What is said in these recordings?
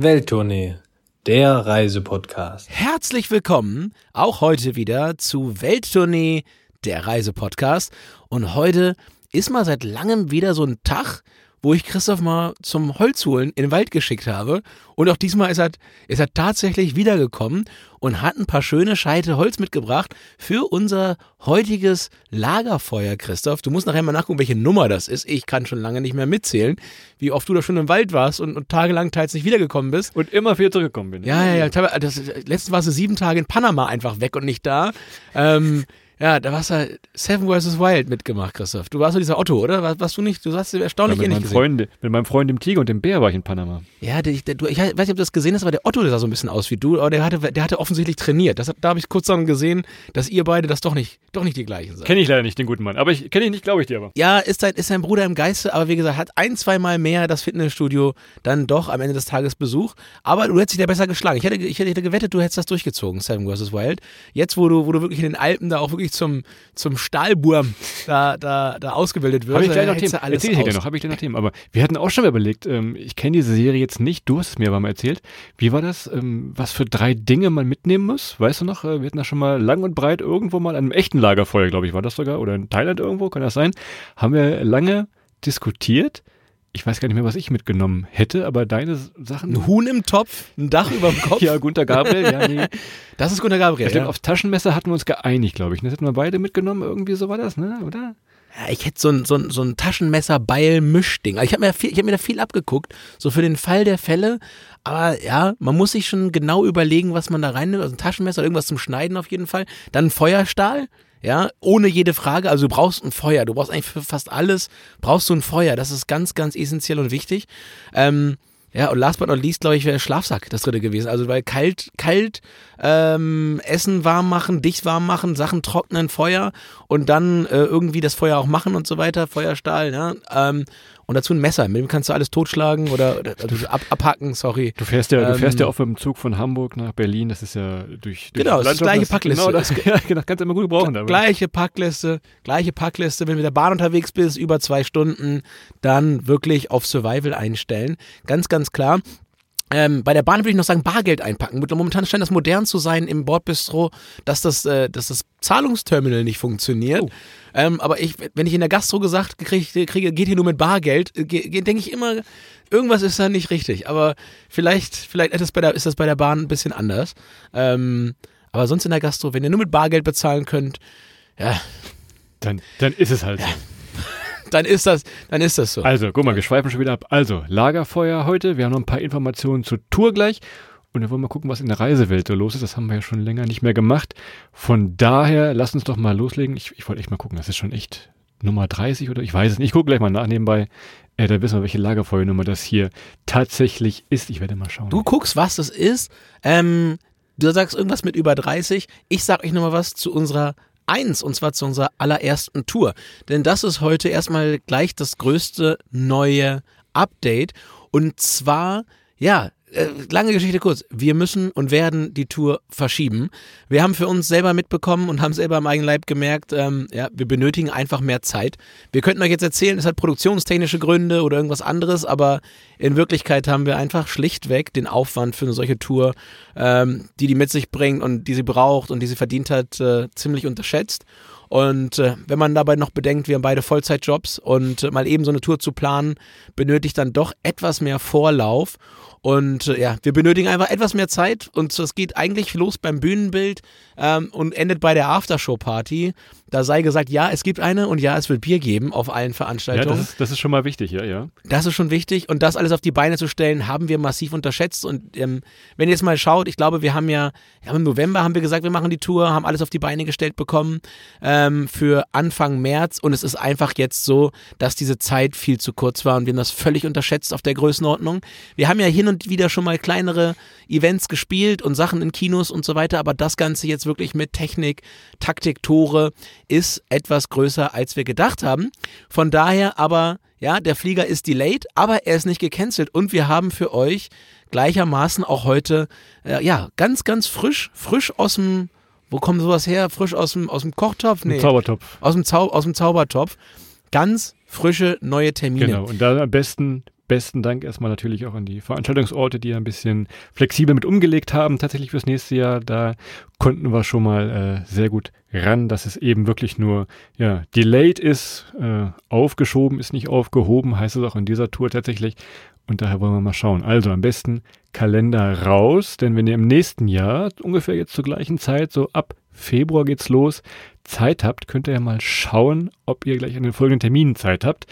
Welttournee, der Reisepodcast. Herzlich willkommen auch heute wieder zu Welttournee, der Reisepodcast. Und heute ist mal seit langem wieder so ein Tag, wo ich Christoph mal zum Holzholen in den Wald geschickt habe. Und auch diesmal ist er, ist er tatsächlich wiedergekommen und hat ein paar schöne Scheite Holz mitgebracht für unser heutiges Lagerfeuer, Christoph. Du musst nachher mal nachgucken, welche Nummer das ist. Ich kann schon lange nicht mehr mitzählen, wie oft du da schon im Wald warst und, und tagelang teils nicht wiedergekommen bist. Und immer wieder zurückgekommen bin. Ja, ja, ja. Das, letztens warst du sieben Tage in Panama einfach weg und nicht da. Ähm, ja, da warst du Seven vs. Wild mitgemacht, Christoph. Du warst so dieser Otto, oder? Warst, warst du nicht? Du hast erstaunlich ja, mit meinem Freund, Mit meinem Freund dem Tiger und dem Bär war ich in Panama. Ja, der, der, du, ich weiß nicht, ob du das gesehen hast, aber der Otto der sah so ein bisschen aus wie du, aber der hatte, der hatte offensichtlich trainiert. Das, da habe ich kurz dann gesehen, dass ihr beide das doch nicht, doch nicht die gleichen seid. Kenne ich leider nicht, den guten Mann. Aber ich kenne ihn nicht, glaube ich dir aber. Ja, ist sein, ist sein Bruder im Geiste, aber wie gesagt, hat ein, zwei Mal mehr das Fitnessstudio dann doch am Ende des Tages Besuch. Aber du hättest dich da besser geschlagen. Ich hätte, ich hätte gewettet, du hättest das durchgezogen, Seven vs. Wild. Jetzt, wo du, wo du wirklich in den Alpen da auch wirklich zum, zum Stahlburm da, da, da ausgebildet wirst. Habe ich gleich noch Themen. Erzähl ich dir noch, habe ich dir noch Themen. Aber wir hatten auch schon mal überlegt, ähm, ich kenne diese Serie jetzt nicht, du hast es mir aber mal erzählt. Wie war das, ähm, was für drei Dinge man mitnehmen muss? Weißt du noch, äh, wir hatten da schon mal lang und breit irgendwo mal an einem echten Lagerfeuer, glaube ich, war das sogar, oder in Thailand irgendwo, kann das sein? Haben wir lange diskutiert ich weiß gar nicht mehr, was ich mitgenommen hätte, aber deine Sachen. Ein Huhn im Topf, ein Dach über dem Kopf. ja, Gunter Gabriel, ja, nee. Das ist Gunter Gabriel. Ich glaube, aufs Taschenmesser hatten wir uns geeinigt, glaube ich. Das hätten wir beide mitgenommen, irgendwie so war das, ne? Oder? Ja, ich hätte so ein, so ein, so ein Taschenmesser-Beil-Mischding. Ich habe mir, viel, ich hab mir da viel abgeguckt, so für den Fall der Fälle. Aber ja, man muss sich schon genau überlegen, was man da reinnimmt. Also ein Taschenmesser, irgendwas zum Schneiden auf jeden Fall. Dann Feuerstahl ja, ohne jede Frage. Also du brauchst ein Feuer. Du brauchst eigentlich für fast alles brauchst du ein Feuer. Das ist ganz, ganz essentiell und wichtig. Ähm, ja, und last but not least, glaube ich, wäre Schlafsack das dritte gewesen. Also weil kalt, kalt ähm, Essen warm machen, dich warm machen, Sachen trocknen, Feuer und dann äh, irgendwie das Feuer auch machen und so weiter, Feuerstahl, ja. Ähm, und dazu ein Messer, mit dem kannst du alles totschlagen oder, oder also ab, abhacken, sorry. Du fährst ja, ähm, du fährst ja auch mit dem Zug von Hamburg nach Berlin, das ist ja durch, durch Genau, das ist die gleiche Packliste. Genau, das, ja, genau, kannst du immer gut gebrauchen. Damit. Gleiche Packliste, gleiche Packliste, wenn du mit der Bahn unterwegs bist, über zwei Stunden, dann wirklich auf Survival einstellen. Ganz, ganz klar. Ähm, bei der Bahn würde ich noch sagen, Bargeld einpacken. Momentan scheint das modern zu sein im Bordbistro, dass das, äh, dass das Zahlungsterminal nicht funktioniert. Oh. Ähm, aber ich, wenn ich in der Gastro gesagt kriege, kriege, geht hier nur mit Bargeld, äh, denke ich immer, irgendwas ist da nicht richtig. Aber vielleicht, vielleicht ist das bei der, ist das bei der Bahn ein bisschen anders. Ähm, aber sonst in der Gastro, wenn ihr nur mit Bargeld bezahlen könnt, ja. Dann, dann ist es halt ja. so dann ist das, dann ist das so. Also, guck mal, wir schweifen schon wieder ab. Also, Lagerfeuer heute. Wir haben noch ein paar Informationen zur Tour gleich. Und dann wollen wir gucken, was in der Reisewelt so los ist. Das haben wir ja schon länger nicht mehr gemacht. Von daher, lass uns doch mal loslegen. Ich, ich wollte echt mal gucken. Das ist schon echt Nummer 30 oder ich weiß es nicht. Ich gucke gleich mal nach nebenbei. Äh, da wissen wir, welche Lagerfeuernummer das hier tatsächlich ist. Ich werde mal schauen. Du guckst, was das ist. Ähm, du sagst irgendwas mit über 30. Ich sag euch nochmal was zu unserer 1 und zwar zu unserer allerersten Tour. Denn das ist heute erstmal gleich das größte neue Update und zwar, ja, lange Geschichte kurz. Wir müssen und werden die Tour verschieben. Wir haben für uns selber mitbekommen und haben selber am eigenen Leib gemerkt, ähm, ja, wir benötigen einfach mehr Zeit. Wir könnten euch jetzt erzählen, es hat produktionstechnische Gründe oder irgendwas anderes, aber in Wirklichkeit haben wir einfach schlichtweg den Aufwand für eine solche Tour, ähm, die die mit sich bringt und die sie braucht und die sie verdient hat, äh, ziemlich unterschätzt. Und äh, wenn man dabei noch bedenkt, wir haben beide Vollzeitjobs und äh, mal eben so eine Tour zu planen, benötigt dann doch etwas mehr Vorlauf. Und äh, ja, wir benötigen einfach etwas mehr Zeit und es geht eigentlich los beim Bühnenbild ähm, und endet bei der Aftershow-Party. Da sei gesagt, ja, es gibt eine und ja, es wird Bier geben auf allen Veranstaltungen. Ja, das ist, das ist schon mal wichtig, ja, ja. Das ist schon wichtig und das alles auf die Beine zu stellen, haben wir massiv unterschätzt. Und ähm, wenn ihr jetzt mal schaut, ich glaube, wir haben ja, ja, im November haben wir gesagt, wir machen die Tour, haben alles auf die Beine gestellt bekommen ähm, für Anfang März und es ist einfach jetzt so, dass diese Zeit viel zu kurz war und wir haben das völlig unterschätzt auf der Größenordnung. Wir haben ja hin und wieder schon mal kleinere Events gespielt und Sachen in Kinos und so weiter, aber das Ganze jetzt wirklich mit Technik, Taktik, Tore ist etwas größer, als wir gedacht haben. Von daher aber, ja, der Flieger ist delayed, aber er ist nicht gecancelt und wir haben für euch gleichermaßen auch heute, äh, ja, ganz, ganz frisch, frisch aus dem, wo kommt sowas her? Frisch aus dem, aus dem Kochtopf? Nee. Zaubertopf. Aus dem, Zau aus dem Zaubertopf. Ganz frische neue Termine. Genau, und da am besten besten Dank erstmal natürlich auch an die Veranstaltungsorte, die ein bisschen flexibel mit umgelegt haben, tatsächlich fürs nächste Jahr. Da konnten wir schon mal äh, sehr gut ran, dass es eben wirklich nur ja, delayed ist, äh, aufgeschoben ist nicht aufgehoben, heißt es auch in dieser Tour tatsächlich. Und daher wollen wir mal schauen. Also am besten Kalender raus, denn wenn ihr im nächsten Jahr, ungefähr jetzt zur gleichen Zeit, so ab Februar geht's los, Zeit habt, könnt ihr ja mal schauen, ob ihr gleich an den folgenden Terminen Zeit habt.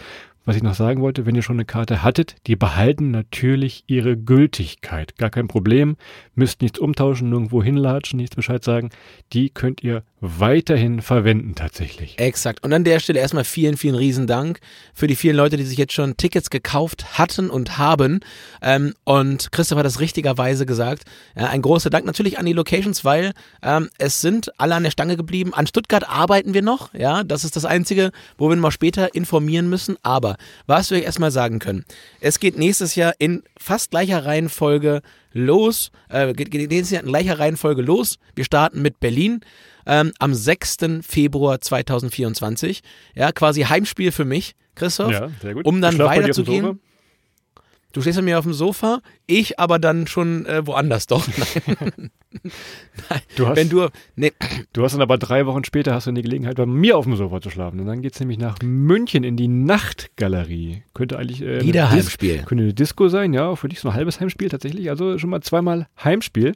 Was ich noch sagen wollte, wenn ihr schon eine Karte hattet, die behalten natürlich ihre Gültigkeit. Gar kein Problem. Müsst nichts umtauschen, nirgendwo hinlatschen, nichts Bescheid sagen. Die könnt ihr weiterhin verwenden tatsächlich. Exakt. Und an der Stelle erstmal vielen, vielen Riesendank für die vielen Leute, die sich jetzt schon Tickets gekauft hatten und haben. Ähm, und Christoph hat das richtigerweise gesagt. Ja, ein großer Dank natürlich an die Locations, weil ähm, es sind alle an der Stange geblieben. An Stuttgart arbeiten wir noch. Ja, das ist das Einzige, wo wir mal später informieren müssen. Aber was wir euch erstmal sagen können, es geht nächstes Jahr in fast gleicher Reihenfolge los, äh, geht, geht nächstes Jahr in gleicher Reihenfolge los. Wir starten mit Berlin ähm, am 6. Februar 2024. Ja, quasi Heimspiel für mich, Christoph. Ja, sehr gut. Um dann weiterzugehen. Du stehst bei mir auf dem Sofa, ich aber dann schon äh, woanders doch. Nein. Nein. Du hast- Wenn du, nee, Du hast dann aber drei Wochen später hast du die Gelegenheit, bei mir auf dem Sofa zu schlafen. Und dann geht's nämlich nach München in die Nachtgalerie. Könnte eigentlich äh, Wieder Heimspiel. Könnte eine Disco sein, ja. Für dich so ein halbes Heimspiel tatsächlich. Also schon mal zweimal Heimspiel.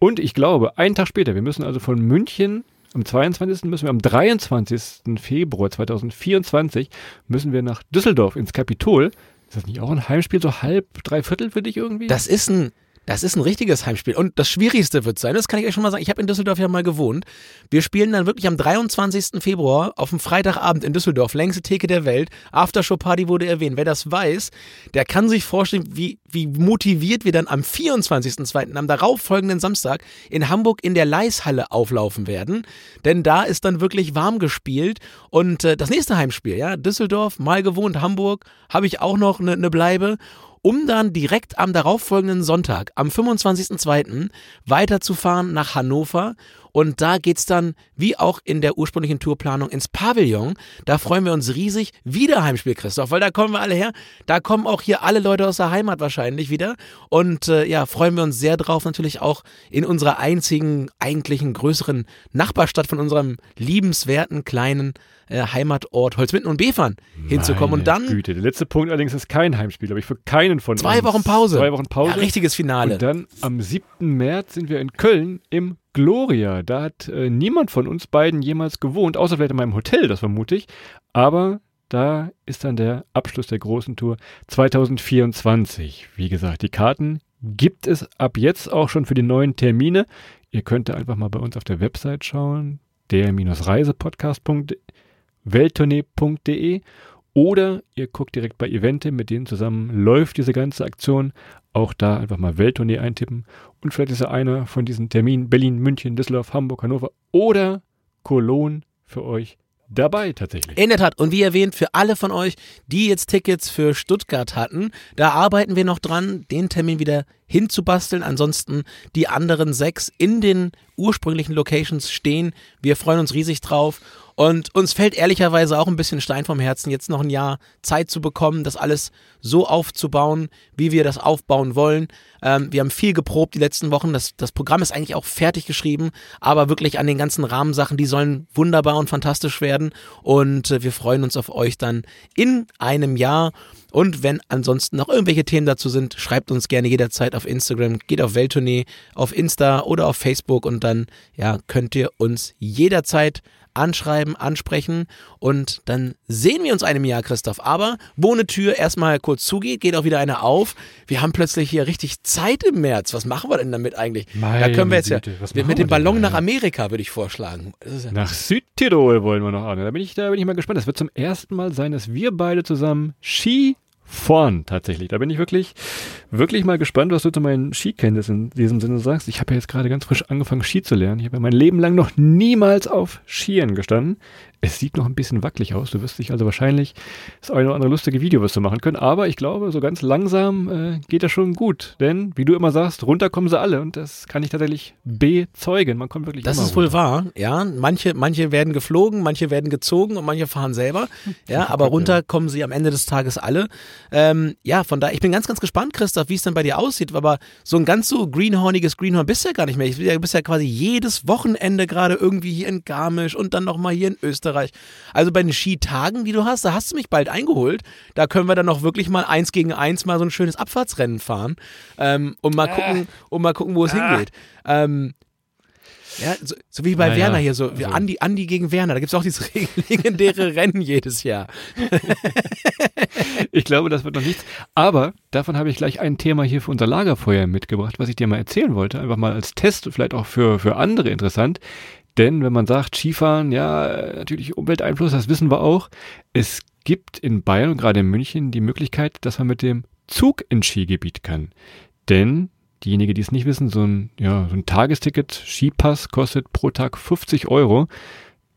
Und ich glaube, einen Tag später, wir müssen also von München am 22. müssen wir am 23. Februar 2024 müssen wir nach Düsseldorf ins Kapitol. Ist das nicht auch ein Heimspiel, so halb, drei Viertel für dich irgendwie? das ist ein, das ist ein richtiges Heimspiel. Und das Schwierigste wird sein, das kann ich euch schon mal sagen, ich habe in Düsseldorf ja mal gewohnt. Wir spielen dann wirklich am 23. Februar auf dem Freitagabend in Düsseldorf, längste Theke der Welt. Aftershow-Party wurde erwähnt. Wer das weiß, der kann sich vorstellen, wie, wie motiviert wir dann am 24.02., am darauffolgenden Samstag, in Hamburg in der Leishalle auflaufen werden. Denn da ist dann wirklich warm gespielt. Und äh, das nächste Heimspiel, ja, Düsseldorf, mal gewohnt, Hamburg, habe ich auch noch eine ne Bleibe um dann direkt am darauffolgenden Sonntag, am 25.02., weiterzufahren nach Hannover. Und da geht's dann, wie auch in der ursprünglichen Tourplanung, ins Pavillon. Da freuen wir uns riesig. Wieder Heimspiel, Christoph, weil da kommen wir alle her. Da kommen auch hier alle Leute aus der Heimat wahrscheinlich wieder. Und äh, ja, freuen wir uns sehr drauf, natürlich auch in unserer einzigen, eigentlichen, größeren Nachbarstadt von unserem liebenswerten kleinen äh, Heimatort Holzmitten und Befern hinzukommen. Und dann Güte. Der letzte Punkt allerdings ist kein Heimspiel, glaube ich, für keinen von Zwei uns. Wochen Pause. Zwei Wochen Pause. Ja, richtiges Finale. Und dann am 7. März sind wir in Köln im Gloria. Da hat äh, niemand von uns beiden jemals gewohnt, außer vielleicht in meinem Hotel, das vermute ich. Aber da ist dann der Abschluss der großen Tour 2024. Wie gesagt, die Karten gibt es ab jetzt auch schon für die neuen Termine. Ihr könnt da einfach mal bei uns auf der Website schauen, der-reisepodcast.welttournee.de oder ihr guckt direkt bei Evente, mit denen zusammen läuft diese ganze Aktion. Auch da einfach mal Welttournee eintippen. Und vielleicht ist ja einer von diesen Terminen Berlin, München, Düsseldorf, Hamburg, Hannover oder Cologne für euch dabei tatsächlich. In der Tat. Und wie erwähnt, für alle von euch, die jetzt Tickets für Stuttgart hatten, da arbeiten wir noch dran, den Termin wieder hinzubasteln. Ansonsten die anderen sechs in den ursprünglichen Locations stehen. Wir freuen uns riesig drauf. Und uns fällt ehrlicherweise auch ein bisschen Stein vom Herzen, jetzt noch ein Jahr Zeit zu bekommen, das alles so aufzubauen, wie wir das aufbauen wollen. Ähm, wir haben viel geprobt die letzten Wochen. Das, das Programm ist eigentlich auch fertig geschrieben, aber wirklich an den ganzen Rahmensachen, die sollen wunderbar und fantastisch werden. Und äh, wir freuen uns auf euch dann in einem Jahr. Und wenn ansonsten noch irgendwelche Themen dazu sind, schreibt uns gerne jederzeit auf Instagram, geht auf Welttournee, auf Insta oder auf Facebook und dann ja, könnt ihr uns jederzeit anschreiben, ansprechen und dann sehen wir uns einem Jahr, Christoph. Aber wo eine Tür erstmal kurz zugeht, geht auch wieder eine auf. Wir haben plötzlich hier richtig Zeit im März. Was machen wir denn damit eigentlich? da Meine können wir jetzt Güte, ja mit dem denn Ballon da? nach Amerika, würde ich vorschlagen. Ja Nach Südtirol wollen wir noch an. Da bin ich, da bin ich mal gespannt. Das wird zum ersten Mal sein, dass wir beide zusammen Ski fahren, tatsächlich. Da bin ich wirklich, wirklich mal gespannt, was du zu meinen Skikenntnissen in diesem Sinne sagst. Ich habe ja jetzt gerade ganz frisch angefangen, Ski zu lernen. Ich habe ja mein Leben lang noch niemals auf Skiern gestanden. Es sieht noch ein bisschen wackelig aus. Du wirst dich also wahrscheinlich das eine oder andere lustige Video wirst du machen können. Aber ich glaube, so ganz langsam äh, geht das schon gut. Denn, wie du immer sagst, runter kommen sie alle. Und das kann ich tatsächlich bezeugen. Man kommt wirklich Das ist wohl runter. wahr, ja. Manche, manche werden geflogen, manche werden gezogen und manche fahren selber. Ja, aber runter kommen sie am Ende des Tages alle. Ähm, ja, von daher, ich bin ganz, ganz gespannt, Christoph, wie es dann bei dir aussieht. Aber so ein ganz so greenhorniges Greenhorn bist du ja gar nicht mehr. Ja, bist ja quasi jedes Wochenende gerade irgendwie hier in Garmisch und dann nochmal hier in Österreich. Also bei den Skitagen, die du hast, da hast du mich bald eingeholt. Da können wir dann noch wirklich mal eins gegen eins mal so ein schönes Abfahrtsrennen fahren ähm, und mal gucken, und mal gucken, wo es hingeht. Ähm, ja, so, so wie bei Naja, Werner hier, so wie also- Andi, Andi gegen Werner. Da gibt es auch dieses legendäre Rennen jedes Jahr. Ich glaube, das wird noch nichts. Aber davon habe ich gleich ein Thema hier für unser Lagerfeuer mitgebracht, was ich dir mal erzählen wollte. Einfach mal als Test, vielleicht auch für, für andere interessant. Denn wenn man sagt, Skifahren, ja, natürlich Umwelteinfluss, das wissen wir auch. Es gibt in Bayern und gerade in München die Möglichkeit, dass man mit dem Zug ins Skigebiet kann. Denn diejenigen, die es nicht wissen, so ein, ja, so ein Tagesticket, Skipass kostet pro Tag 50 Euro.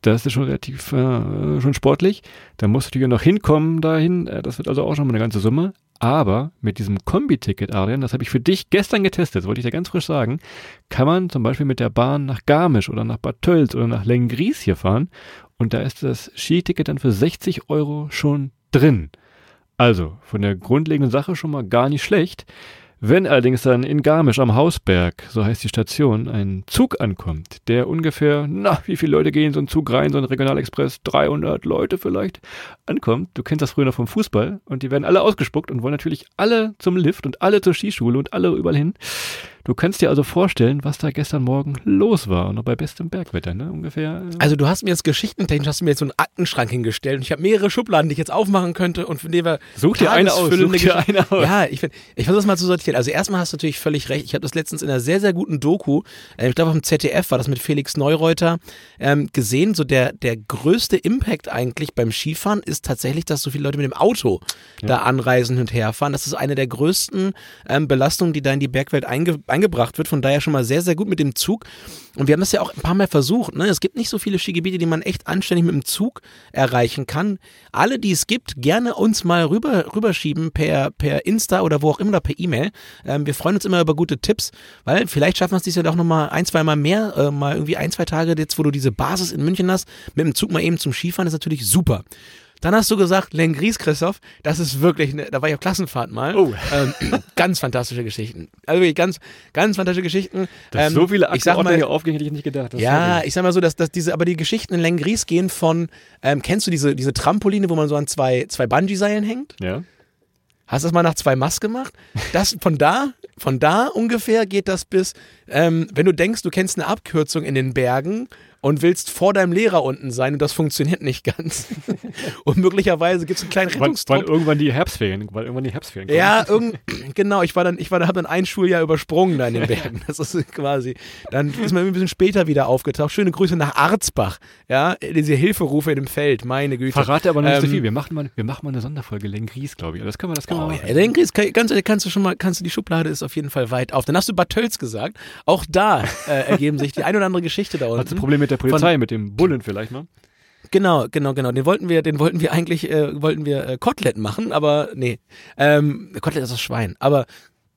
Das ist schon relativ äh, schon sportlich. Da musst du natürlich noch hinkommen dahin. Äh, Das wird also auch schon mal eine ganze Summe. Aber mit diesem Kombi-Ticket, Adrian, das habe ich für dich gestern getestet, wollte ich dir ganz frisch sagen, kann man zum Beispiel mit der Bahn nach Garmisch oder nach Bad Tölz oder nach Lengries hier fahren. Und da ist das Skiticket dann für 60 Euro schon drin. Also von der grundlegenden Sache schon mal gar nicht schlecht. Wenn allerdings dann in Garmisch am Hausberg, so heißt die Station, ein Zug ankommt, der ungefähr, na, wie viele Leute gehen so einen Zug rein, so ein Regionalexpress, 300 Leute vielleicht, ankommt, du kennst das früher noch vom Fußball, und die werden alle ausgespuckt und wollen natürlich alle zum Lift und alle zur Skischule und alle überall hin. Du kannst dir also vorstellen, was da gestern Morgen los war, und noch bei bestem Bergwetter, ne, ungefähr. äh, Also du hast mir jetzt geschichtentechnisch, hast du mir jetzt so einen Aktenschrank hingestellt und ich habe mehrere Schubladen, die ich jetzt aufmachen könnte und von denen wir Such dir eine aus, such dir eine aus. Ja, ich, find- ich versuche das mal zu sortieren. Also erstmal hast du natürlich völlig recht. Ich habe das letztens in einer sehr, sehr guten Doku, äh, ich glaube auf dem ZDF war das mit Felix Neureuter, ähm, gesehen. So der, der größte Impact eigentlich beim Skifahren ist tatsächlich, dass so viele Leute mit dem Auto da anreisen und herfahren. Das ist eine der größten ähm, Belastungen, die da in die Bergwelt einge eingebracht wird. Von daher schon mal sehr, sehr gut mit dem Zug. Und wir haben das ja auch ein paar Mal versucht. Ne? Es gibt nicht so viele Skigebiete, die man echt anständig mit dem Zug erreichen kann. Alle, die es gibt, gerne uns mal rüber, rüberschieben per, per Insta oder wo auch immer oder per E-Mail. Ähm, wir freuen uns immer über gute Tipps, weil vielleicht schaffen wir es dieses Jahr doch nochmal ein, zwei Mal mehr, äh, mal irgendwie ein, zwei Tage jetzt, wo du diese Basis in München hast, mit dem Zug mal eben zum Skifahren, ist natürlich super. Dann hast du gesagt, Lengries, Christoph, das ist wirklich, ne, da war ich auf Klassenfahrt mal. Oh. Ähm, ganz fantastische Geschichten. Also wirklich ganz, ganz fantastische Geschichten. Dass Ähm, so viele Aktenordner hier aufgehen, hätte ich nicht gedacht. Das ja, ich sag mal so, dass, dass diese, aber die Geschichten in Lengries gehen von, ähm, kennst du diese, diese Trampoline, wo man so an zwei, zwei Bungee-Seilen hängt? ja. Hast du das mal nach zwei Mast gemacht? Das, von da, von da ungefähr geht das bis, ähm, wenn du denkst, du kennst eine Abkürzung in den Bergen und willst vor deinem Lehrer unten sein und das funktioniert nicht ganz. und möglicherweise gibt es einen kleinen Wann, wann Rettungstrupp. irgendwann die Herbstferien, weil irgendwann die Herbstferien kommen. Ja, irgend, genau, ich war dann, ich war da, habe dann ein Schuljahr übersprungen da in den Bergen. Das ist quasi, dann ist man ein bisschen später wieder aufgetaucht. Schöne Grüße nach Arzbach, ja, diese Hilferufe in dem Feld, meine Güte. Verrate aber noch nicht so Ähm, viel. Wir machen mal, wir machen mal eine Sonderfolge Lengries, glaube ich. Das können wir, das können Oh, wir machen. den kriegst, kannst, du- kannst du schon mal, kannst du die Schublade ist auf jeden Fall weit auf. Dann hast du Bad Tölz gesagt. Auch da äh, ergeben sich die ein oder andere Geschichte da Hat unten. Problem mit der Polizei, mit dem Bullen vielleicht, ne? Genau, genau, genau. Den wollten wir, den wollten wir eigentlich, äh, wollten wir äh, Kotelett machen, aber nee. Ähm, Kotelett ist das Schwein. Aber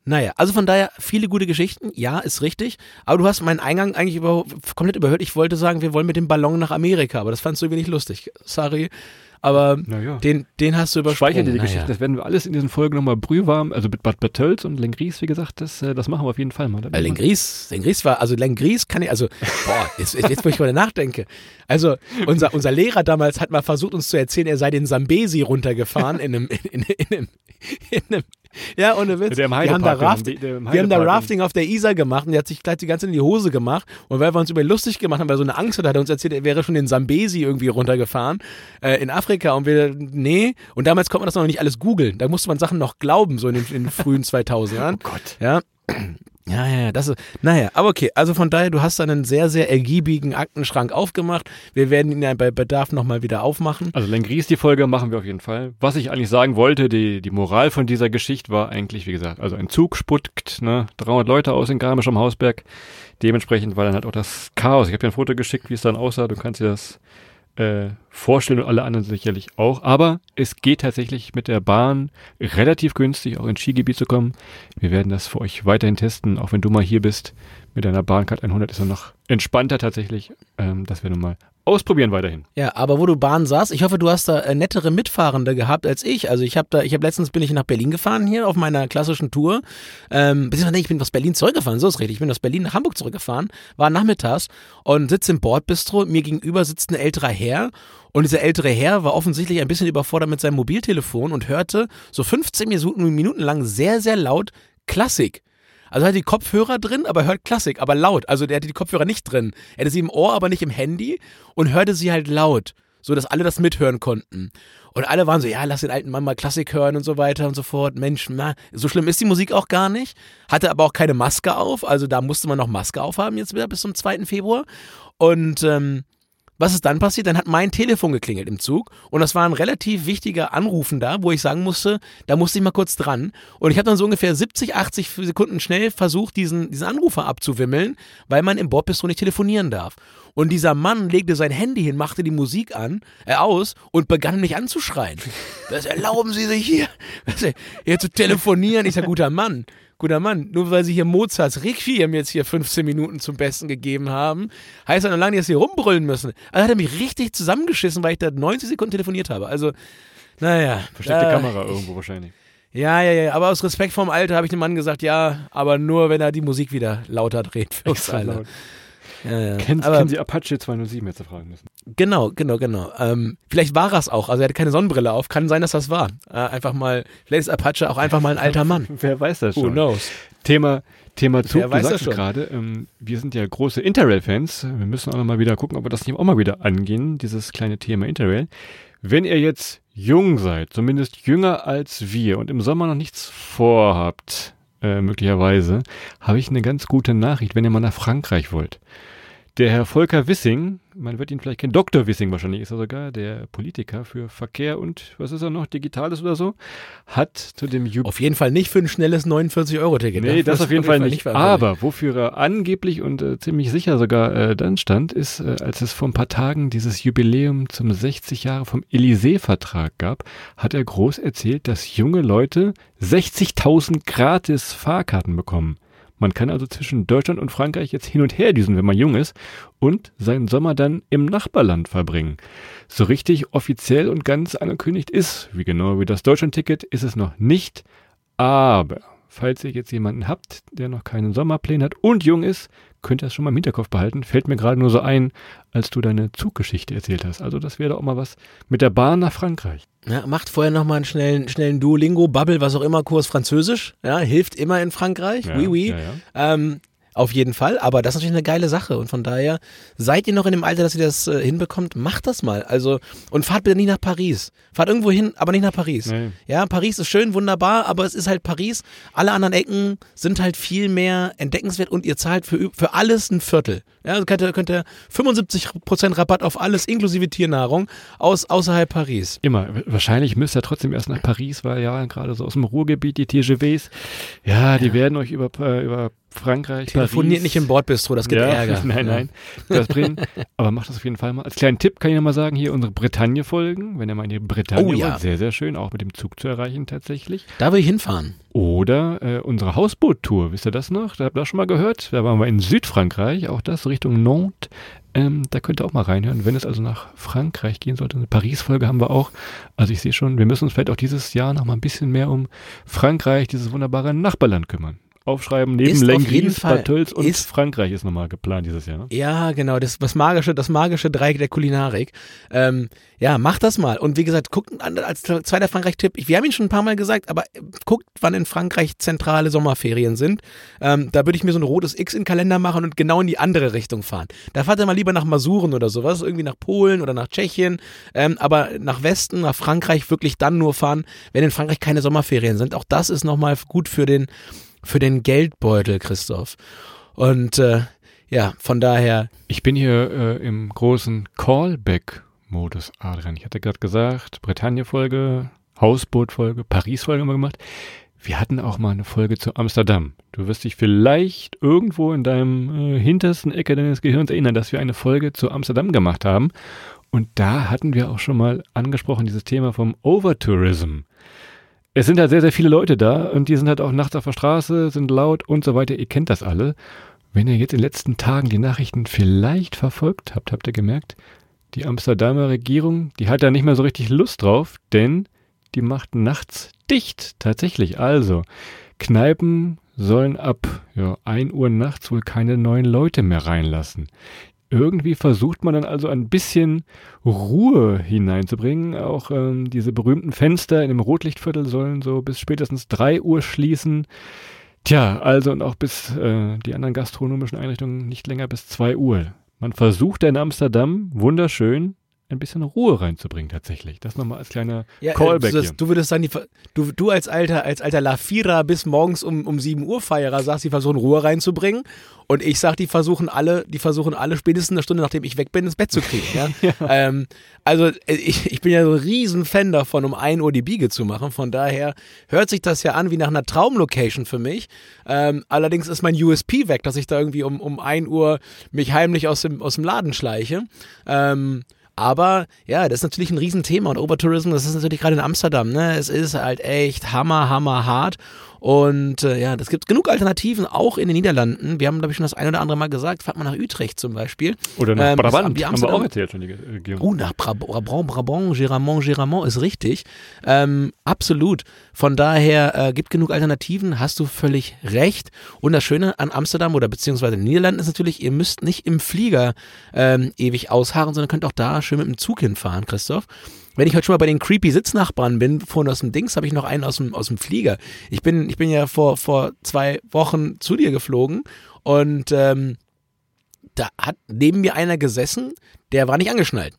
naja, also von daher viele gute Geschichten. Ja, ist richtig. Aber du hast meinen Eingang eigentlich über, komplett überhört. Ich wollte sagen, wir wollen mit dem Ballon nach Amerika, aber das fandst du irgendwie nicht lustig. Sorry. Aber Naja. den, den hast du übersprungen. Speichern dir die Naja. Geschichte. Das werden wir alles in diesen Folgen nochmal brühwarm, also mit Bad Bertölz und Lengries, wie gesagt, das, äh, das machen wir auf jeden Fall mal. Äh, Lengries, Lengries war, also Lengries kann ich, also, boah, jetzt, jetzt wo ich mal nachdenke. Also, unser, unser Lehrer damals hat mal versucht, uns zu erzählen, er sei den Sambesi runtergefahren in einem, in, in, in einem, in einem, ja, ohne Witz. Der wir haben da, Heidepark, der wir haben da. Rafting auf der Isar gemacht und der hat sich gleich die ganze Zeit in die Hose gemacht. Und weil wir uns über ihn lustig gemacht haben, weil er so eine Angst hatte, hat er uns erzählt, er wäre schon den Sambesi irgendwie runtergefahren äh, in Afrika. Und wir, nee. Und damals konnte man das noch nicht alles googeln. Da musste man Sachen noch glauben, so in den, in den frühen 2000ern. Oh Gott. Ja. Ja, ja, das ist, naja, aber okay, also von daher, du hast einen sehr, sehr ergiebigen Aktenschrank aufgemacht. Wir werden ihn ja bei Bedarf nochmal wieder aufmachen. Also Lengries, die Folge machen wir auf jeden Fall. Was ich eigentlich sagen wollte, die, die Moral von dieser Geschichte war eigentlich, wie gesagt, also ein Zug spuckt, ne, 300 Leute aus in Garmisch am Hausberg. Dementsprechend war dann halt auch das Chaos. Ich habe dir ein Foto geschickt, wie es dann aussah. Du kannst dir das äh, vorstellen und alle anderen sicherlich auch. Aber es geht tatsächlich mit der Bahn relativ günstig auch ins Skigebiet zu kommen. Wir werden das für euch weiterhin testen, auch wenn du mal hier bist. Mit deiner Bahncard 100 ist er noch entspannter tatsächlich. Ähm, das werden wir mal ausprobieren weiterhin. Ja, aber wo du Bahn saßt, ich hoffe, du hast da äh, nettere Mitfahrende gehabt als ich. Also ich habe da, ich habe letztens bin ich nach Berlin gefahren hier auf meiner klassischen Tour. Ähm, ich bin aus Berlin zurückgefahren, so ist richtig. Ich bin aus Berlin nach Hamburg zurückgefahren, war nachmittags und sitze im Bordbistro. Mir gegenüber sitzt ein älterer Herr und dieser ältere Herr war offensichtlich ein bisschen überfordert mit seinem Mobiltelefon und hörte so 15 Minuten, lang sehr, sehr laut Klassik. Also er hat die Kopfhörer drin, aber hört Klassik, aber laut. Also der hatte die Kopfhörer nicht drin. Er hatte sie im Ohr, aber nicht im Handy und hörte sie halt laut, so dass alle das mithören konnten. Und alle waren so, ja, lass den alten Mann mal Klassik hören und so weiter und so fort. Mensch, na, so schlimm ist die Musik auch gar nicht. Hatte aber auch keine Maske auf, also da musste man noch Maske aufhaben jetzt wieder bis zum 2. Februar. Und ähm, was ist dann passiert? Dann hat mein Telefon geklingelt im Zug und das war ein relativ wichtiger Anrufen da, wo ich sagen musste, da musste ich mal kurz dran. Und ich habe dann so ungefähr 70, 80 Sekunden schnell versucht, diesen, diesen Anrufer abzuwimmeln, weil man im Bordbistro nicht telefonieren darf. Und dieser Mann legte sein Handy hin, machte die Musik an, äh, aus und begann mich anzuschreien. Das erlauben Sie sich hier, hier zu telefonieren. Ich sage, guter Mann, guter Mann, nur weil sie hier Mozarts Requiem jetzt hier 15 Minuten zum Besten gegeben haben, heißt das noch lange, dass sie rumbrüllen müssen. Also hat er mich richtig zusammengeschissen, weil ich da 90 Sekunden telefoniert habe. Also, naja. Versteckte äh, Kamera irgendwo wahrscheinlich. Ja, ja, ja, aber aus Respekt vorm Alter habe ich dem Mann gesagt, ja, aber nur, wenn er die Musik wieder lauter dreht für uns alle. Ja, ja. Kennen, aber, kennen Sie Apache 207 jetzt fragen müssen? Genau, genau, genau. Ähm, vielleicht war es auch. Also er hatte keine Sonnenbrille auf. Kann sein, dass das war. Äh, einfach mal, vielleicht ist Apache auch einfach mal ein alter Mann. Wer weiß das schon. Who knows? Thema, Thema Zug, Wer du sagst gerade, ähm, wir sind ja große Interrail-Fans. Wir müssen auch noch mal wieder gucken, ob wir das nicht auch mal wieder angehen, dieses kleine Thema Interrail. Wenn ihr jetzt jung seid, zumindest jünger als wir und im Sommer noch nichts vorhabt, äh, möglicherweise, habe ich eine ganz gute Nachricht, wenn ihr mal nach Frankreich wollt. Der Herr Volker Wissing, man wird ihn vielleicht kennen, Dr. Wissing wahrscheinlich ist er sogar, der Politiker für Verkehr und was ist er noch, Digitales oder so, hat zu dem Jub Auf jeden Fall nicht für ein schnelles 49-Euro-Ticket. Nee, das, das auf jeden Fall, Fall nicht. nicht Aber wofür er angeblich und äh, ziemlich sicher sogar äh, dann stand, ist, äh, als es vor ein paar Tagen dieses Jubiläum zum 60 Jahre vom Élysée-Vertrag gab, hat er groß erzählt, dass junge Leute 60.000 gratis Fahrkarten bekommen. Man kann also zwischen Deutschland und Frankreich jetzt hin und her düsen, wenn man jung ist, und seinen Sommer dann im Nachbarland verbringen. So richtig offiziell und ganz angekündigt ist, wie genau wie das Deutschlandticket, ist es noch nicht. Aber falls ihr jetzt jemanden habt, der noch keinen Sommerplan hat und jung ist, könnt ihr das schon mal im Hinterkopf behalten. Fällt mir gerade nur so ein, als du deine Zuggeschichte erzählt hast. Also das wäre doch auch mal was mit der Bahn nach Frankreich. Ja, macht vorher nochmal einen schnellen, schnellen Duolingo, Bubble, was auch immer, Kurs Französisch. Ja, hilft immer in Frankreich. Ja, oui, oui. Ja, ja. Ähm, auf jeden Fall, aber das ist natürlich eine geile Sache und von daher seid ihr noch in dem Alter, dass ihr das äh, hinbekommt, macht das mal. Also und fahrt bitte nicht nach Paris. Fahrt irgendwo hin, aber nicht nach Paris. Nee. Ja, Paris ist schön, wunderbar, aber es ist halt Paris. Alle anderen Ecken sind halt viel mehr entdeckenswert und ihr zahlt für, für alles ein Viertel. Ja, also könnt ihr, könnt ihr 75% Rabatt auf alles inklusive Tiernahrung aus außerhalb Paris. Immer. Wahrscheinlich müsst ihr trotzdem erst nach Paris, weil ja gerade so aus dem Ruhrgebiet die TGVs, ja, die ja. werden euch über, äh, über Frankreich. Telefoniert nicht im Bordbistro, das gibt ja, Ärger. Nein, nein. Das bringen. Aber macht das auf jeden Fall mal. Als kleinen Tipp kann ich nochmal sagen, hier unsere Bretagne-Folgen, wenn ihr mal in die Bretagne oh, ja. wollt, sehr, sehr schön, auch mit dem Zug zu erreichen tatsächlich. Da will ich hinfahren. Oder äh, unsere Hausboot-Tour, wisst ihr das noch? Da habt ihr das schon mal gehört. Da waren wir in Südfrankreich, auch das Richtung Nantes. Ähm, da könnt ihr auch mal reinhören, wenn es also nach Frankreich gehen sollte. Eine Paris-Folge haben wir auch. Also ich sehe schon, wir müssen uns vielleicht auch dieses Jahr noch mal ein bisschen mehr um Frankreich, dieses wunderbare Nachbarland kümmern aufschreiben, neben Lengries, Batölz und ist, Frankreich ist nochmal geplant dieses Jahr. Ne? Ja, genau, das, das magische, das magische Dreieck der Kulinarik. Ähm, ja, macht das mal. Und wie gesagt, guckt als zweiter Frankreich-Tipp, wir haben ihn schon ein paar Mal gesagt, aber guckt, wann in Frankreich zentrale Sommerferien sind. Ähm, da würde ich mir so ein rotes X in den Kalender machen und genau in die andere Richtung fahren. Da fahrt ihr mal lieber nach Masuren oder sowas, irgendwie nach Polen oder nach Tschechien, ähm, aber nach Westen, nach Frankreich wirklich dann nur fahren, wenn in Frankreich keine Sommerferien sind. Auch das ist nochmal gut für den für den Geldbeutel, Christoph. Und äh, ja, von daher. Ich bin hier äh, im großen Callback-Modus, Adrian. Ich hatte gerade gesagt, Bretagne-Folge, Hausboot-Folge, Paris-Folge haben gemacht. wir hatten auch mal eine Folge zu Amsterdam. Du wirst dich vielleicht irgendwo in deinem äh, hintersten Ecke deines Gehirns erinnern, dass wir eine Folge zu Amsterdam gemacht haben. Und da hatten wir auch schon mal angesprochen, dieses Thema vom Overtourism. Es sind halt sehr, sehr viele Leute da und die sind halt auch nachts auf der Straße, sind laut und so weiter. Ihr kennt das alle. Wenn ihr jetzt in den letzten Tagen die Nachrichten vielleicht verfolgt habt, habt ihr gemerkt, die Amsterdamer Regierung, die hat da nicht mehr so richtig Lust drauf, denn die macht nachts dicht. Tatsächlich. Also, Kneipen sollen ab ja, 1 Uhr nachts wohl keine neuen Leute mehr reinlassen. Irgendwie versucht man dann also ein bisschen Ruhe hineinzubringen. Auch ähm, diese berühmten Fenster in dem Rotlichtviertel sollen so bis spätestens 3 Uhr schließen. Tja, also und auch bis äh, die anderen gastronomischen Einrichtungen nicht länger bis 2 Uhr. Man versucht in Amsterdam, wunderschön, ein bisschen Ruhe reinzubringen tatsächlich. Das nochmal als kleiner ja, äh, Callback du, du würdest sagen, du, du als alter, als alter Lafira bis morgens um, um 7 Uhr Feierer sagst, die versuchen Ruhe reinzubringen und ich sag, die versuchen alle, die versuchen alle spätestens eine Stunde, nachdem ich weg bin, ins Bett zu kriegen. Ja? ja. Ähm, also äh, ich, ich bin ja so ein riesen Fan davon, um 1 Uhr die Biege zu machen. Von daher hört sich das ja an wie nach einer Traumlocation für mich. Ähm, allerdings ist mein USP weg, dass ich da irgendwie um, um 1 Uhr mich heimlich aus dem, aus dem Laden schleiche. Ähm, aber ja, das ist natürlich ein Riesenthema und Overtourism, das ist natürlich gerade in Amsterdam, ne? Es ist halt echt hammer, hammer hart. Und äh, ja, es gibt genug Alternativen, auch in den Niederlanden. Wir haben, glaube ich, schon das ein oder andere Mal gesagt, fahrt mal nach Utrecht zum Beispiel. Oder nach ähm, Brabant, haben wir auch erzählt schon die Regierung. Oh, nach Brabant, Brabant, Giramont, Giramont ist richtig. Ähm, absolut. Von daher äh, gibt genug Alternativen, hast du völlig recht. Und das Schöne an Amsterdam oder beziehungsweise in den Niederlanden ist natürlich, ihr müsst nicht im Flieger ähm, ewig ausharren, sondern könnt auch da schön mit dem Zug hinfahren, Christoph. Wenn ich heute schon mal bei den creepy Sitznachbarn bin, vorhin aus dem Dings, habe ich noch einen aus dem, aus dem Flieger. Ich bin, ich bin ja vor, vor zwei Wochen zu dir geflogen und ähm, da hat neben mir einer gesessen, der war nicht angeschnallt.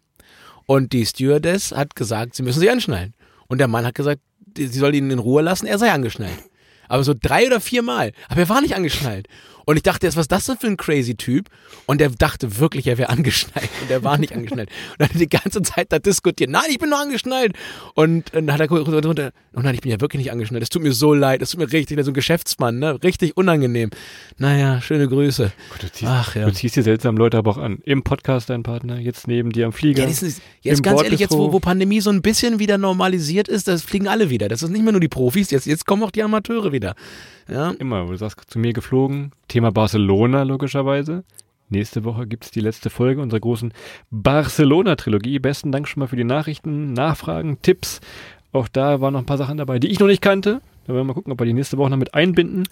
Und die Stewardess hat gesagt, sie müssen sich anschnallen. Und der Mann hat gesagt, sie soll ihn in Ruhe lassen, er sei angeschnallt. Aber so drei oder vier Mal. Aber er war nicht angeschnallt. Und ich dachte erst, was ist das denn für ein crazy Typ? Und er dachte wirklich, er wäre angeschnallt. Und er war nicht angeschnallt. Und dann hat die ganze Zeit da diskutiert. Nein, ich bin nur angeschnallt. Und, dann hat er runter. Oh nein, ich bin ja wirklich nicht angeschnallt. Es tut mir so leid. Es tut mir richtig, so ein Geschäftsmann, ne? Richtig unangenehm. Naja, schöne Grüße. Gott, du, ziehst, Ach, ja. du ziehst die seltsamen Leute aber auch an. Im Podcast dein Partner, jetzt neben dir am Flieger. Ja, ist, jetzt ganz ehrlich, jetzt wo, wo Pandemie so ein bisschen wieder normalisiert ist, das fliegen alle wieder. Das ist nicht mehr nur die Profis, jetzt, jetzt kommen auch die Amateure wieder. Ja. Immer, du sagst zu mir geflogen, Thema Barcelona logischerweise. Nächste Woche gibt es die letzte Folge unserer großen Barcelona-Trilogie. Besten Dank schon mal für die Nachrichten, Nachfragen, Tipps. Auch da waren noch ein paar Sachen dabei, die ich noch nicht kannte. Da werden wir mal gucken, ob wir die nächste Woche noch mit einbinden.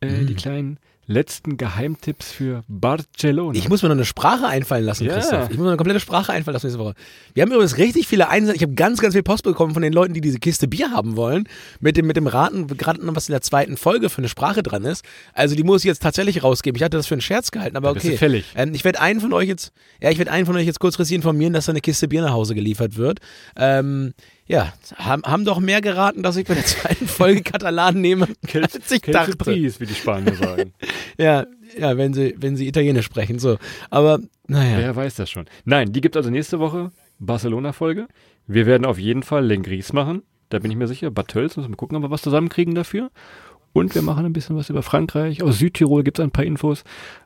Äh, mhm. Die kleinen letzten Geheimtipps für Barcelona. Ich muss mir noch eine Sprache einfallen lassen, ja. Christoph. Ich muss mir eine komplette Sprache einfallen lassen nächste Woche. Wir haben übrigens richtig viele Einsendungen. Ich habe ganz, ganz viel Post bekommen von den Leuten, die diese Kiste Bier haben wollen. Mit dem, mit dem Raten, gerade was in der zweiten Folge für eine Sprache dran ist. Also die muss ich jetzt tatsächlich rausgeben. Ich hatte das für einen Scherz gehalten, aber okay. fällig. Ähm, ich werde einen von euch jetzt, ja, ich werde einen von euch jetzt kurzfristig informieren, dass da eine Kiste Bier nach Hause geliefert wird. Ähm, ja, haben, haben doch mehr geraten, dass ich bei der zweiten Folge Katalan nehme, als ich dachte. Pries, wie die Spanier sagen. ja, ja, wenn sie, wenn sie Italienisch sprechen, so. Aber, naja. Wer weiß das schon. Nein, die gibt also nächste Woche Barcelona-Folge. Wir werden auf jeden Fall Lengries machen. Da bin ich mir sicher. Bad Tölz, müssen wir gucken, ob wir was zusammenkriegen dafür. Und wir machen ein bisschen was über Frankreich. Aus Südtirol gibt es ein paar Infos.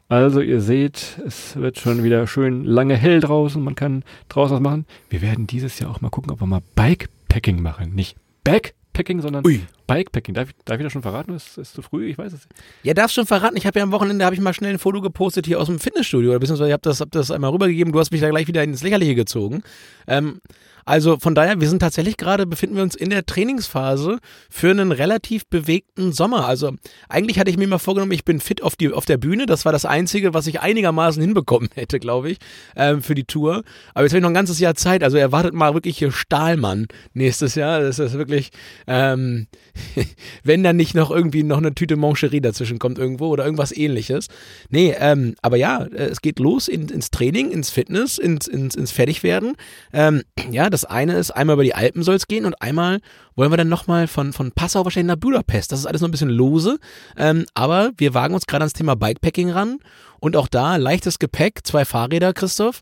Also ihr seht, es wird schon wieder schön lange hell draußen. Man kann draußen was machen. Wir werden dieses Jahr auch mal gucken, ob wir mal Bikepacking machen. Nicht Backpacking, sondern Ui. Bikepacking. Darf ich, darf ich das schon verraten? Ist, ist zu früh? Ich weiß es nicht. Ja, darfst schon verraten. Ich habe ja am Wochenende habe ich mal schnell ein Foto gepostet hier aus dem Fitnessstudio. Oder beziehungsweise ich habe das, hab das einmal rübergegeben. Du hast mich da gleich wieder ins Lächerliche gezogen. Ähm, also von daher, wir sind tatsächlich gerade, befinden wir uns in der Trainingsphase für einen relativ bewegten Sommer. Also eigentlich hatte ich mir mal vorgenommen, ich bin fit auf, die, auf der Bühne. Das war das Einzige, was ich einigermaßen hinbekommen hätte, glaube ich, ähm, für die Tour. Aber jetzt habe ich noch ein ganzes Jahr Zeit. Also erwartet mal wirklich hier Stahlmann nächstes Jahr. Das ist wirklich, ähm, wenn dann nicht noch irgendwie noch eine Tüte Moncherie dazwischen kommt irgendwo oder irgendwas ähnliches. Nee, ähm, aber ja, es geht los in, ins Training, ins Fitness, ins, ins, ins Fertigwerden. Ähm, ja, das eine ist, einmal über die Alpen soll es gehen und einmal wollen wir dann nochmal von, von Passau wahrscheinlich nach Budapest. Das ist alles noch ein bisschen lose, ähm, aber wir wagen uns gerade ans Thema Bikepacking ran und auch da leichtes Gepäck, zwei Fahrräder, Christoph.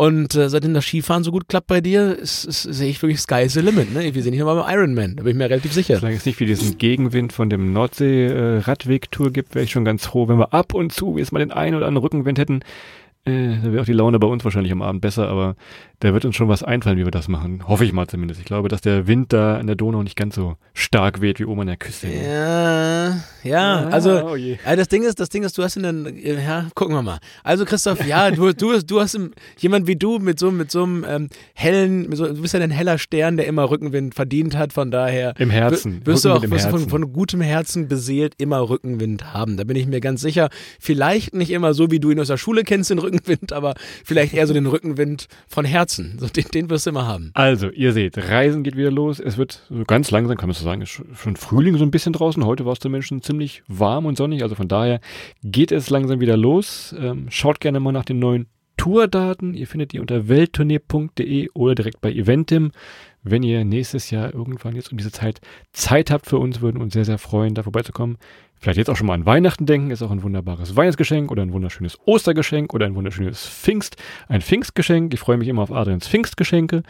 Und äh, seitdem das Skifahren so gut klappt bei dir, ist, ist, sehe ich wirklich Sky's the Limit. Ne? Wir sind nicht nochmal beim Ironman, da bin ich mir relativ sicher. Solange es nicht wie diesen Gegenwind von dem Nordsee-Radweg-Tour äh, gibt, wäre ich schon ganz froh, wenn wir ab und zu jetzt mal den einen oder anderen Rückenwind hätten. Äh, da wäre auch die Laune bei uns wahrscheinlich am Abend besser, aber da wird uns schon was einfallen, wie wir das machen. Hoffe ich mal zumindest. Ich glaube, dass der Wind da in der Donau nicht ganz so stark weht wie oben an der Küste. Ja, ja, also oh ja, das Ding ist, das Ding ist, du hast in den, ja, gucken wir mal. Also Christoph, ja, du, du, du hast jemand wie du mit so, mit so einem ähm, hellen, mit so, du bist ja ein heller Stern, der immer Rückenwind verdient hat, von daher. Im Herzen. Wirst du auch wirst von, von gutem Herzen beseelt immer Rückenwind haben. Da bin ich mir ganz sicher. Vielleicht nicht immer so, wie du ihn aus der Schule kennst, den Rückenwind, aber vielleicht eher so den Rückenwind von Herzen. So, den, den wirst du immer haben. Also, ihr seht, Reisen geht wieder los. Es wird so ganz langsam, kann man so sagen, schon Frühling so ein bisschen draußen. Heute war es zumindest schon ziemlich warm und sonnig. Also von daher geht es langsam wieder los. Ähm, schaut gerne mal nach den neuen Tourdaten. Ihr findet die unter welttournee.de oder direkt bei Eventim. Wenn ihr nächstes Jahr irgendwann jetzt um diese Zeit Zeit habt für uns, würden wir uns sehr, sehr freuen, da vorbeizukommen. Vielleicht jetzt auch schon mal an Weihnachten denken, ist auch ein wunderbares Weihnachtsgeschenk oder ein wunderschönes Ostergeschenk oder ein wunderschönes Pfingst, ein Pfingstgeschenk. Ich freue mich immer auf Adrians Pfingstgeschenke.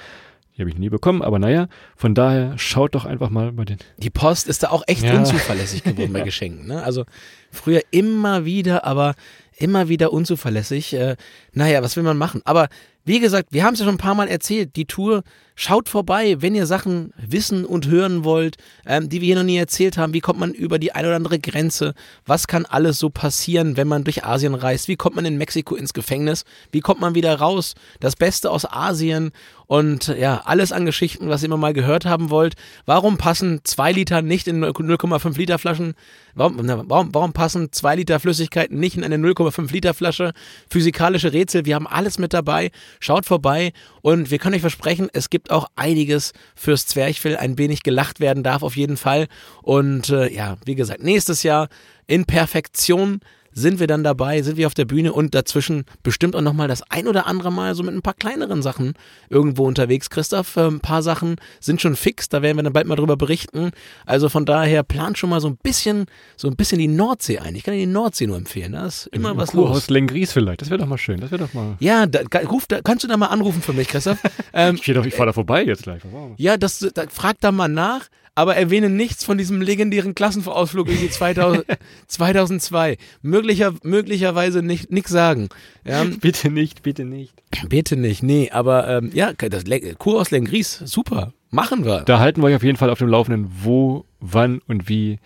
Die habe ich nie bekommen, aber naja, von daher schaut doch einfach mal bei den. Die Post ist da auch echt ja. unzuverlässig geworden bei Geschenken. Ne? Also früher immer wieder, aber immer wieder unzuverlässig. Äh, naja, was will man machen? Aber wie gesagt, wir haben es ja schon ein paar Mal erzählt, die Tour Schaut vorbei, wenn ihr Sachen wissen und hören wollt, ähm, die wir hier noch nie erzählt haben. Wie kommt man über die eine oder andere Grenze? Was kann alles so passieren, wenn man durch Asien reist? Wie kommt man in Mexiko ins Gefängnis? Wie kommt man wieder raus? Das Beste aus Asien und ja, alles an Geschichten, was ihr immer mal gehört haben wollt. Warum passen zwei Liter nicht in 0,5 Liter Flaschen? Warum, warum, warum passen zwei Liter Flüssigkeiten nicht in eine 0,5 Liter Flasche? Physikalische Rätsel, wir haben alles mit dabei. Schaut vorbei und wir können euch versprechen, es gibt auch einiges fürs Zwerchfell. Ein wenig gelacht werden darf auf jeden Fall. Und äh, ja, wie gesagt, nächstes Jahr in Perfektion sind wir dann dabei, sind wir auf der Bühne und dazwischen bestimmt auch nochmal das ein oder andere Mal so mit ein paar kleineren Sachen irgendwo unterwegs. Christoph, äh, ein paar Sachen sind schon fix, da werden wir dann bald mal drüber berichten. Also von daher plant schon mal so ein bisschen, so ein bisschen die Nordsee ein. Ich kann dir die Nordsee nur empfehlen, da ist immer Im was Kurhaus los. Lengries vielleicht, das wäre doch mal schön, das wäre doch mal. Ja, da, ruf, da, kannst du da mal anrufen für mich, Christoph? Ähm, ich, ich fahre da vorbei jetzt gleich. Wow. Ja, das, da, frag da mal nach aber erwähne nichts von diesem legendären Klassenausflug in die 2000, 2002. Möglicher, möglicherweise nicht nichts sagen. Ja. Bitte nicht, bitte nicht. Bitte nicht, nee, aber ähm, ja, das Kur aus Lengries, super, machen wir. Da halten wir euch auf jeden Fall auf dem Laufenden, wo, wann und wie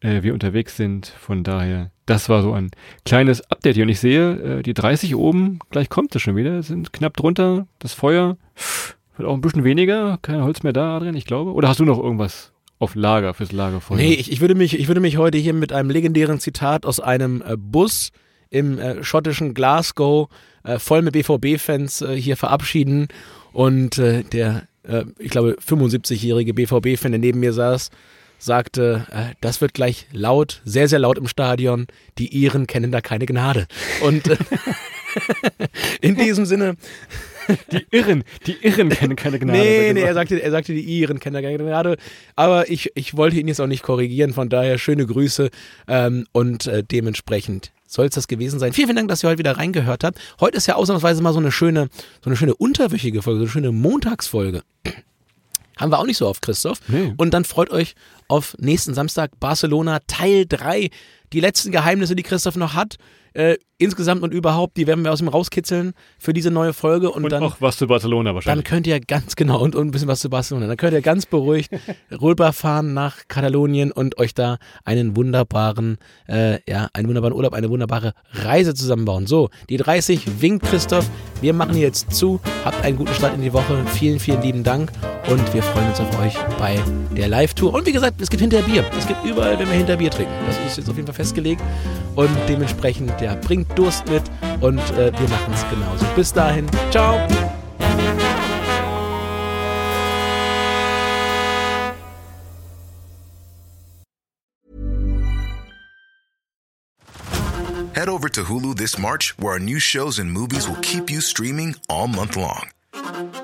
äh, wir unterwegs sind. Von daher, das war so ein kleines Update hier. Und ich sehe, äh, die 30 oben, gleich kommt es schon wieder, sind knapp drunter, das Feuer. Wird auch ein bisschen weniger, kein Holz mehr da, Adrian, ich glaube. Oder hast du noch irgendwas auf Lager fürs Lagerfeuer? Nee, ich, ich, würde mich, ich würde mich heute hier mit einem legendären Zitat aus einem äh, Bus im äh, schottischen Glasgow äh, voll mit BVB-Fans äh, hier verabschieden. Und äh, der, äh, ich glaube, 75-jährige BVB-Fan, der neben mir saß, sagte, das wird gleich laut, sehr, sehr laut im Stadion. Die Iren kennen da keine Gnade. Und in diesem Sinne die Irren, die Irren kennen keine Gnade. Nee, nee, er sagte, er sagte, die Iren kennen keine Gnade. Aber ich, ich wollte ihn jetzt auch nicht korrigieren, von daher schöne Grüße ähm, und äh, dementsprechend soll es das gewesen sein. Vielen, vielen Dank, dass ihr heute wieder reingehört habt. Heute ist ja ausnahmsweise mal so eine schöne, so eine schöne unterwöchige Folge, so eine schöne Montagsfolge. Haben wir auch nicht so oft, Christoph. Nee. Und dann freut euch auf nächsten Samstag Barcelona Teil 3. Die letzten Geheimnisse, die Christoph noch hat äh, insgesamt und überhaupt, die werden wir aus ihm rauskitzeln für diese neue Folge. Und, und dann, auch was zu Barcelona wahrscheinlich. Dann könnt ihr ganz genau und, und ein bisschen was zu Barcelona. Dann könnt ihr ganz beruhigt rüberfahren nach Katalonien und euch da einen wunderbaren, äh, ja, einen wunderbaren Urlaub, eine wunderbare Reise zusammenbauen. So, die 30 winkt Christoph. Wir machen jetzt zu. Habt einen guten Start in die Woche. Vielen, vielen lieben Dank und wir freuen uns auf euch bei der Live-Tour. Und wie gesagt, es gibt hinter Bier. Es gibt überall, wenn wir hinter Bier trinken. Das ist jetzt auf jeden Fall festgelegt und dementsprechend der bringt Durst mit und äh, wir machen es genauso. Bis dahin, ciao! Head over to Hulu this March, where our new shows and movies will keep you streaming all month long.